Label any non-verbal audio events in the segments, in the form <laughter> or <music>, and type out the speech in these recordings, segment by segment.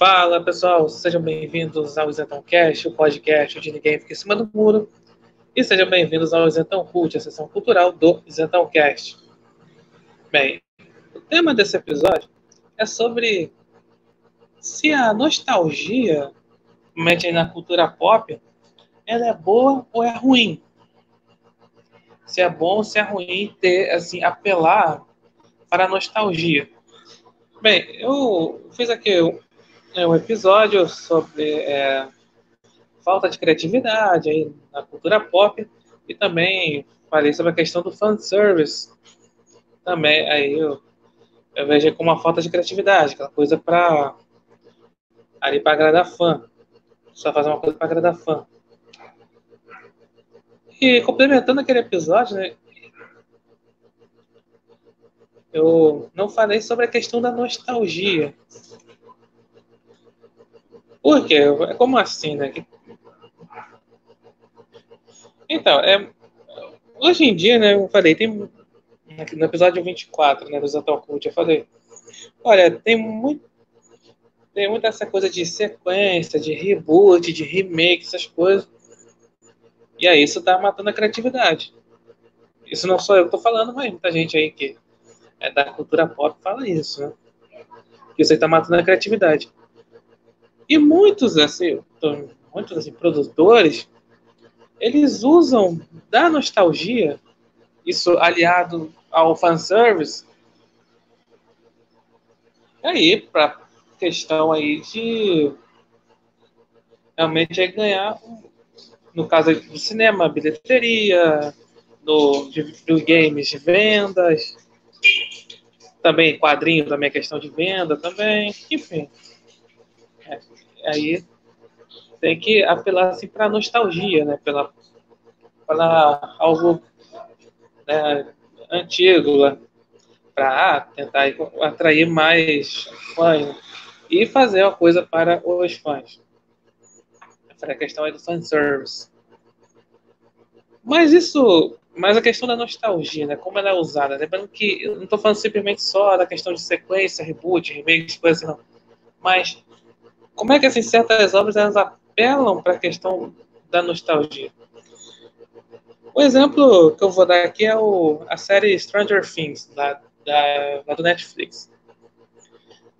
Fala pessoal, sejam bem-vindos ao Isentão Cast, o podcast onde ninguém fica em cima do muro. E sejam bem-vindos ao Isentão Cult, a sessão cultural do Isentão Cast. Bem, o tema desse episódio é sobre se a nostalgia, mete na cultura pop, ela é boa ou é ruim. Se é bom ou se é ruim ter, assim, apelar para a nostalgia. Bem, eu fiz aqui é um episódio sobre é, falta de criatividade aí na cultura pop e também falei sobre a questão do fanservice. Também aí eu, eu vejo como uma falta de criatividade, aquela coisa para ali para agradar fã. Só fazer uma coisa para agradar fã. E complementando aquele episódio, né, eu não falei sobre a questão da nostalgia. Por quê? É como assim, né? Então, é, hoje em dia, né, eu falei, tem no episódio 24, né, do Zatal Cult, eu falei, olha, tem muito tem muita essa coisa de sequência, de reboot, de remake, essas coisas. E aí isso tá matando a criatividade. Isso não sou eu que tô falando, mas muita gente aí que é da cultura pop fala isso, né? Que isso aí tá matando a criatividade. E muitos, assim, muitos assim, produtores, eles usam da nostalgia, isso aliado ao fanservice, aí para questão aí de realmente é ganhar, no caso do cinema, bilheteria, do, de, dos games de vendas, também quadrinho também é questão de venda também, enfim. É, aí tem que apelar assim, para nostalgia, né? Pela, pela algo né, antigo, né? para ah, tentar atrair mais fãs e fazer uma coisa para os fãs. É a questão aí do fanservice. Mas isso, mas a questão da nostalgia, né? Como ela é usada. Lembrando que eu não estou falando simplesmente só da questão de sequência, reboot, remake, coisas assim, não. Mas como é que assim, certas obras elas apelam para a questão da nostalgia? O exemplo que eu vou dar aqui é o, a série Stranger Things, da, da do Netflix.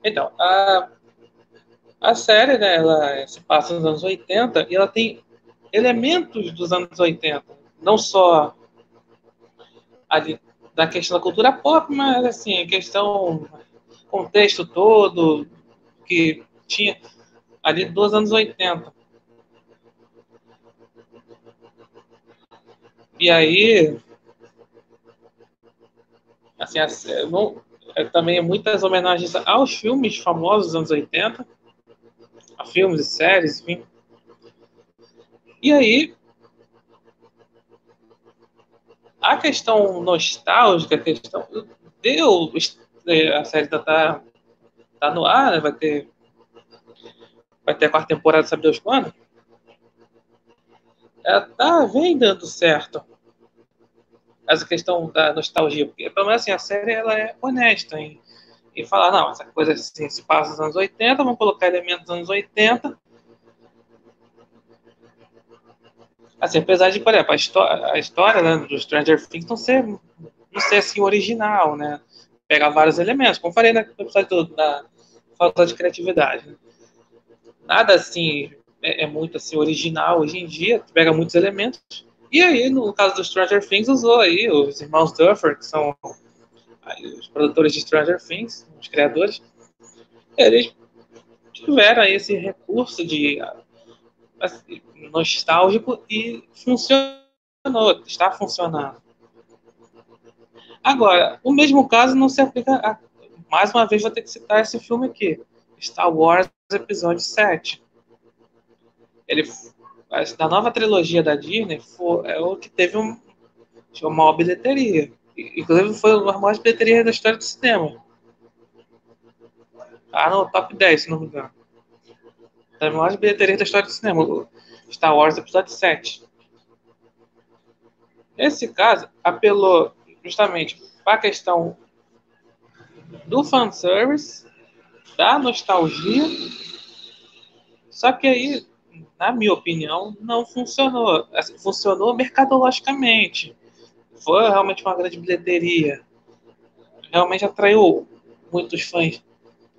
Então, a, a série, né, ela se passa nos anos 80 e ela tem elementos dos anos 80. Não só ali da questão da cultura pop, mas assim, a questão, contexto todo que tinha ali dos anos 80. E aí, assim, não, é, também muitas homenagens aos filmes famosos dos anos 80, a filmes e séries, enfim. E aí, a questão nostálgica, a questão deu a série tá, tá no ar, né, vai ter vai ter a quarta temporada, sabe Deus quando? Ela tá, vem dando certo. Essa questão da nostalgia, porque pelo menos assim, a série ela é honesta em, em falar, não, essa coisa assim, se passa nos anos 80, vamos colocar elementos dos anos 80. Assim, apesar de, por exemplo, a história, a história né, do Stranger Things não ser, não ser assim original, né? Pegar vários elementos, como falei no episódio da falta de criatividade. Né? Nada assim é, é, muito assim original hoje em dia, pega muitos elementos. E aí, no caso do Stranger Things, usou aí os irmãos Duffer, que são os produtores de Stranger Things, os criadores, eles tiveram aí esse recurso de assim, nostálgico e funcionou, está funcionando. Agora, o mesmo caso não se aplica a, mais uma vez vou ter que citar esse filme aqui, Star Wars Episódio 7. Ele, da nova trilogia da Disney, foi, é o que teve um, uma maior bilheteria. Inclusive, foi uma maior bilheteria da história do cinema. Ah, no top 10, se não me engano. Das maiores bilheterias da história do cinema. Star Wars Episódio 7. Nesse caso, apelou justamente para a questão do fanservice da nostalgia Só que aí, na minha opinião, não funcionou. Assim, funcionou mercadologicamente. Foi realmente uma grande bilheteria. Realmente atraiu muitos fãs.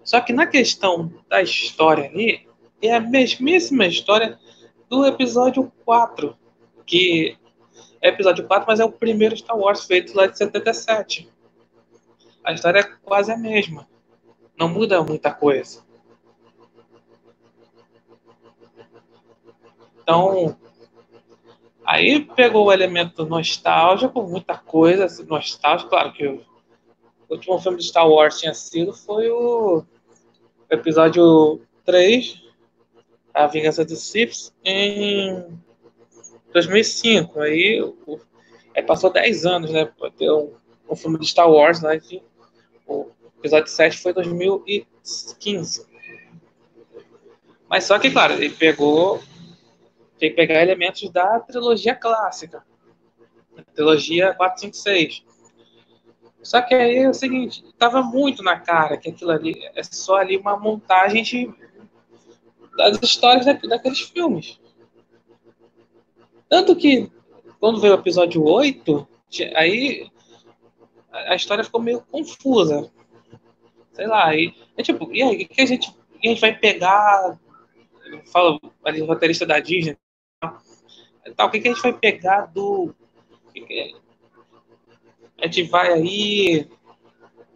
Só que na questão da história ali, é a mesmíssima história do episódio 4, que é episódio 4, mas é o primeiro Star Wars feito lá de 77. A história é quase a mesma. Não muda muita coisa. Então, aí pegou o elemento nostálgico, muita coisa assim. Claro que o último filme de Star Wars tinha sido foi o episódio 3, A Vingança dos Sith, em 2005. Aí, aí passou 10 anos, né? Pra ter um, um filme de Star Wars, né? O episódio 7 foi 2015. Mas só que, claro, ele pegou. Tem que pegar elementos da trilogia clássica. Trilogia 4, 5, 6. Só que aí é o seguinte, tava muito na cara que aquilo ali é só ali uma montagem de, das histórias da, daqueles filmes. Tanto que, quando veio o episódio 8, aí a história ficou meio confusa. Sei lá, aí, é tipo, e aí, que a gente, a gente vai pegar? Fala ali, roteirista da Disney, tal, o que, que a gente vai pegar do. A gente vai aí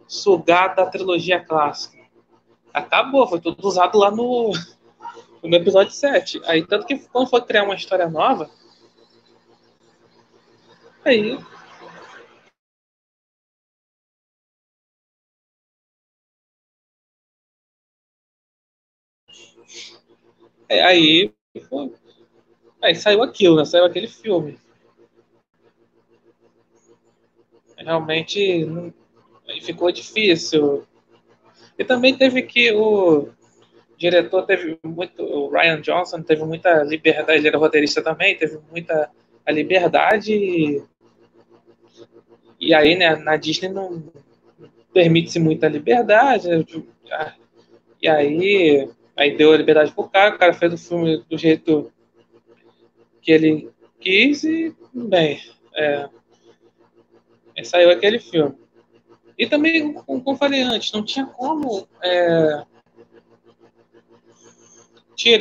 sugar da trilogia clássica. Acabou, foi tudo usado lá no, no episódio 7. Aí, tanto que quando for criar uma história nova, Aí. É, aí, aí saiu aquilo, né? Saiu aquele filme. Realmente não, ficou difícil. E também teve que o diretor teve muito, o Ryan Johnson teve muita liberdade, ele era roteirista também, teve muita a liberdade e aí, né, na Disney não permite-se muita liberdade. E aí, aí deu a liberdade pro cara, o cara fez o filme do jeito que ele quis e, bem, é, saiu aquele filme. E também, como eu falei antes, não tinha como é,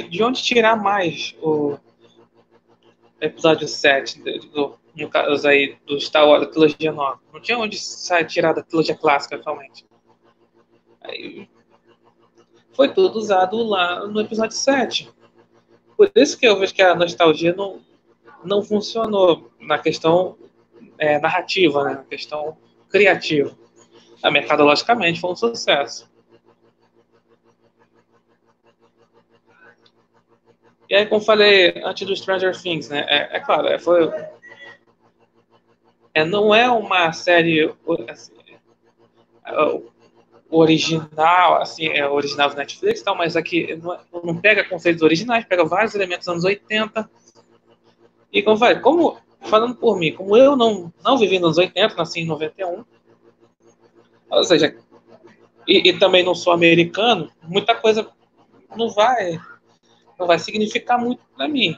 de onde tirar mais o episódio 7 do, no caso aí do Star Wars, trilogia nova. Não tinha onde sair tirar da trilogia clássica, realmente. Aí, foi tudo usado lá no episódio 7. Por isso que eu vejo que a nostalgia não, não funcionou na questão é, narrativa, né? na questão criativa. A mercadologicamente foi um sucesso. E aí, como falei antes do Stranger Things, né? É, é claro, é, foi é, não é uma série assim, é, original, assim, é original do Netflix, tal, mas aqui não, não, pega conceitos originais, pega vários elementos dos anos 80. E como falei, como, falando por mim, como eu não, não vivi nos anos 80, nasci em 91, ou seja, e, e também não sou americano, muita coisa não vai não vai significar muito para mim.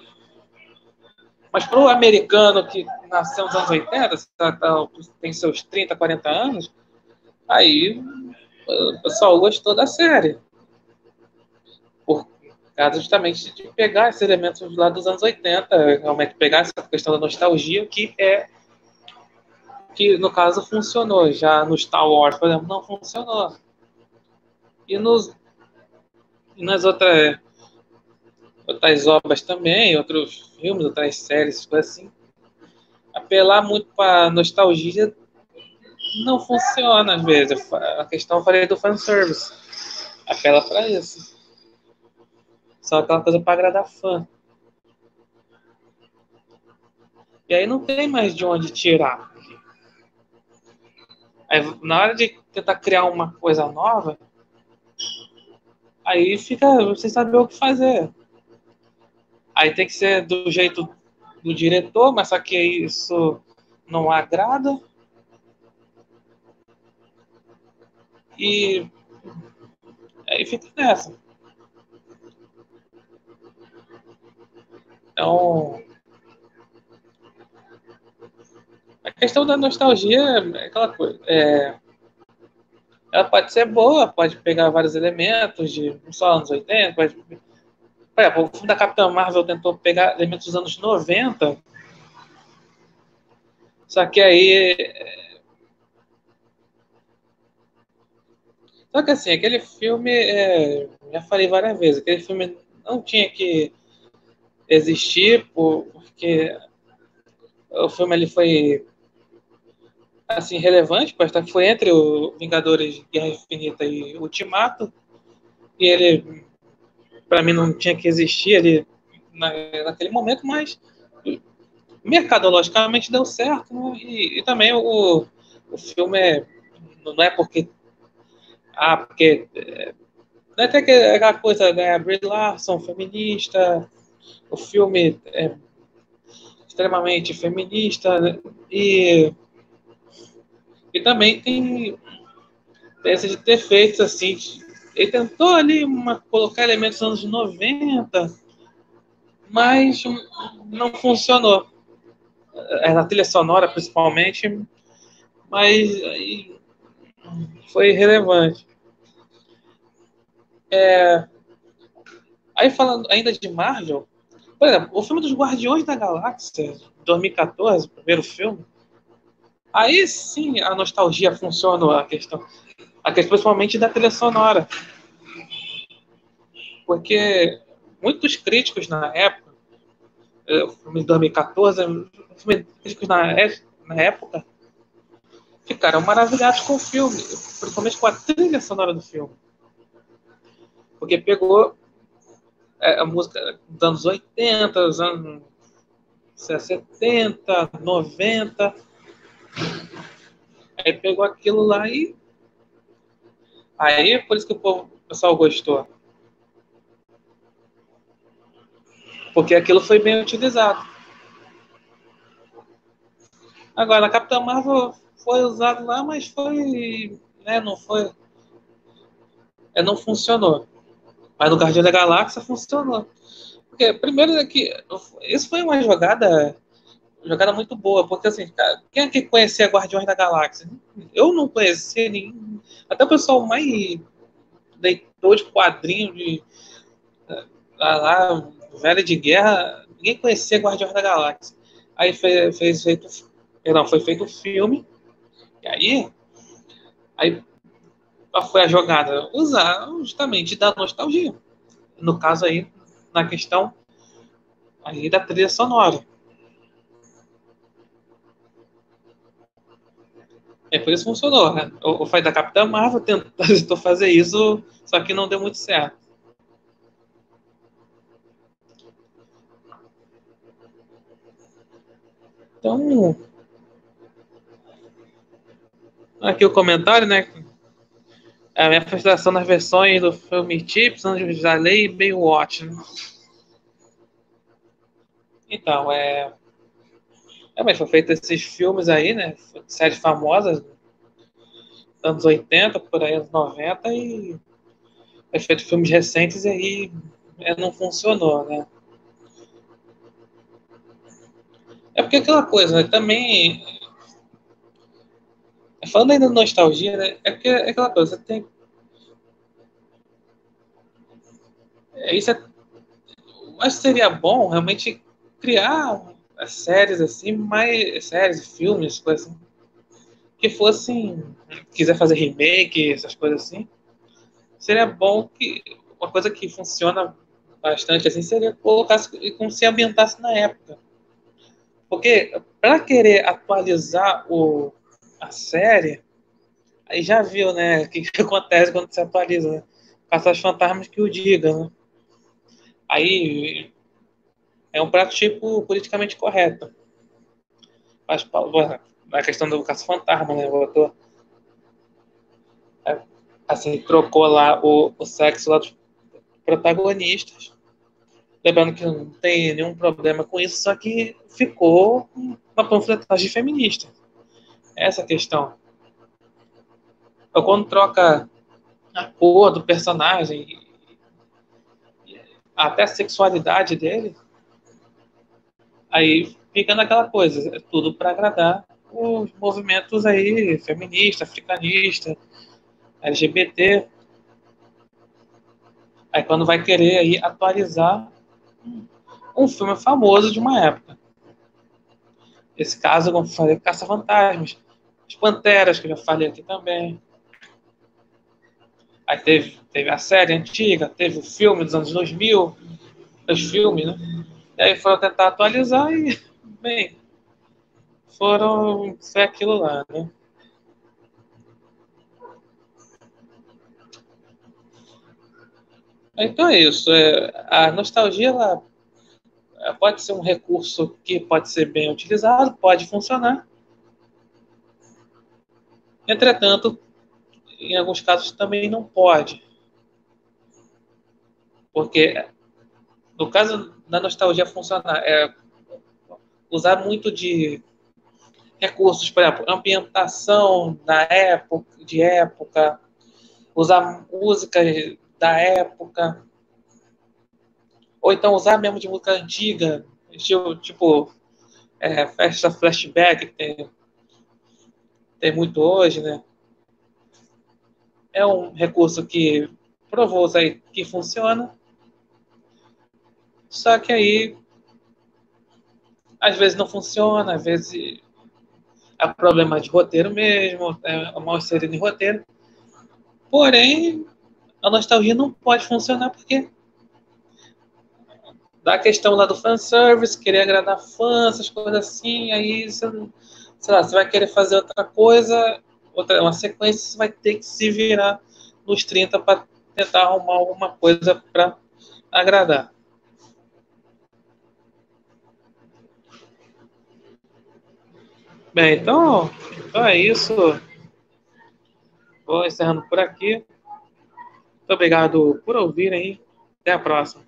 Mas para o americano que nasceu nos anos 80, tá, tá, tem seus 30, 40 anos, aí o pessoal gostou da série. Por causa justamente de pegar esses elementos lá dos anos 80, realmente pegar essa questão da nostalgia, que é que no caso funcionou. Já no Star Wars, por exemplo, não funcionou. E nos e nas outras outras obras também, outros filmes, outras séries, coisas assim. Apelar muito para nostalgia não funciona às vezes. A questão eu falei do fanservice. Apela para isso. Só aquela coisa para agradar fã. E aí não tem mais de onde tirar. Aí, na hora de tentar criar uma coisa nova, aí fica, você sabe o que fazer. Aí tem que ser do jeito do diretor, mas só que isso não agrada. E aí fica nessa. Então, a questão da nostalgia é aquela coisa. É, ela pode ser boa, pode pegar vários elementos de só anos 80. Pode, por exemplo, o filme da Capitã Marvel tentou pegar elementos dos anos 90. Só que aí. É, só que assim, aquele filme, é, já falei várias vezes, aquele filme não tinha que existir porque o filme ele foi assim relevante, que foi entre o Vingadores Guerra Infinita e Ultimato, e ele para mim não tinha que existir ali na, naquele momento, mas mercadologicamente deu certo, né? e, e, também o, o filme é, não é porque ah, porque não é até que aquela coisa, né, Brie Larson, feminista, o filme é extremamente feminista, né? e e também tem, tem esses defeitos, assim. Ele tentou ali uma, colocar elementos dos anos 90, mas não funcionou. É, na trilha sonora, principalmente, mas foi irrelevante. É, aí falando ainda de Marvel, por exemplo, o filme dos Guardiões da Galáxia, 2014, o primeiro filme, Aí sim a nostalgia funciona, a questão, a questão principalmente da trilha sonora. Porque muitos críticos na época, é, o filme de 2014, críticos na, na época, ficaram maravilhados com o filme, principalmente com a trilha sonora do filme. Porque pegou é, a música dos anos 80, dos anos 70, 90, Aí pegou aquilo lá e. Aí por isso que o, povo, o pessoal gostou. Porque aquilo foi bem utilizado. Agora, a Capitã Marvel foi usado lá, mas foi. Né, não foi. É, não funcionou. Mas no Guardião da Galáxia funcionou. Porque, primeiro, é que isso foi uma jogada jogada muito boa, porque assim, quem é que conhecia Guardiões da Galáxia? Eu não conhecia nenhum. Até o pessoal mais leitor de quadrinho de lá, lá velho de guerra, ninguém conhecia Guardiões da Galáxia. Aí fez, fez feito, não, foi feito o filme, e aí, aí foi a jogada? Usar justamente da nostalgia. No caso aí, na questão aí da trilha sonora. É por isso que funcionou, né? O, o da Capitã Marvel tentou <laughs> fazer isso, só que não deu muito certo. Então, aqui o comentário, né? A minha frustração nas versões do filme Chips, Anjos da Lei e Baywatch. Né? Então, é. É, mas foi feito esses filmes aí, né? Séries famosas, anos 80, por aí, anos 90, e foi feito filmes recentes e aí é, não funcionou, né? É porque aquela coisa, né? Também. Falando ainda de nostalgia, né? É porque é aquela coisa, tem. É, isso é. Que seria bom realmente criar séries assim, mais séries, filmes, coisas assim, que fossem, quiser fazer remake, essas coisas assim, seria bom que uma coisa que funciona bastante assim seria colocar como se ambientasse na época. Porque para querer atualizar o, a série, aí já viu, né, o que, que <laughs> acontece quando se atualiza, né? Caças fantasmas que o diga, né? Aí é um prato tipo politicamente correto. Mas na questão do caça-fantasma, né? Botou, é, assim, trocou lá o, o sexo lá dos protagonistas. Lembrando que não tem nenhum problema com isso, só que ficou uma panfletagem feminista. Essa questão. Então, quando troca a cor do personagem, até a sexualidade dele, Aí fica naquela coisa, é tudo para agradar os movimentos aí feminista, africanista, LGBT. Aí quando vai querer aí atualizar um filme famoso de uma época. Esse caso, como falei, Caça-Fantasmas, As Panteras, que eu já falei aqui também. Aí teve, teve a série antiga, teve o filme dos anos 2000, os filmes, né? E aí foram tentar atualizar e, <laughs> bem, foram. Foi aquilo lá, né? Então é isso. É, a nostalgia ela pode ser um recurso que pode ser bem utilizado, pode funcionar. Entretanto, em alguns casos também não pode. Porque no caso da nostalgia funcionar, é usar muito de recursos, por exemplo, ambientação da época, de época, usar músicas da época, ou então usar mesmo de música antiga, tipo, é, festa flashback, tem, tem muito hoje, né? É um recurso que provou aí que funciona, só que aí às vezes não funciona, às vezes é problema de roteiro mesmo, é mal inserido em roteiro. Porém, a nostalgia não pode funcionar porque da questão lá do fanservice, querer agradar fãs, essas coisas assim, aí você, sei lá, você vai querer fazer outra coisa, outra, uma sequência, você vai ter que se virar nos 30 para tentar arrumar alguma coisa para agradar. Bem, então, então é isso. Vou encerrando por aqui. Muito obrigado por ouvirem. Até a próxima.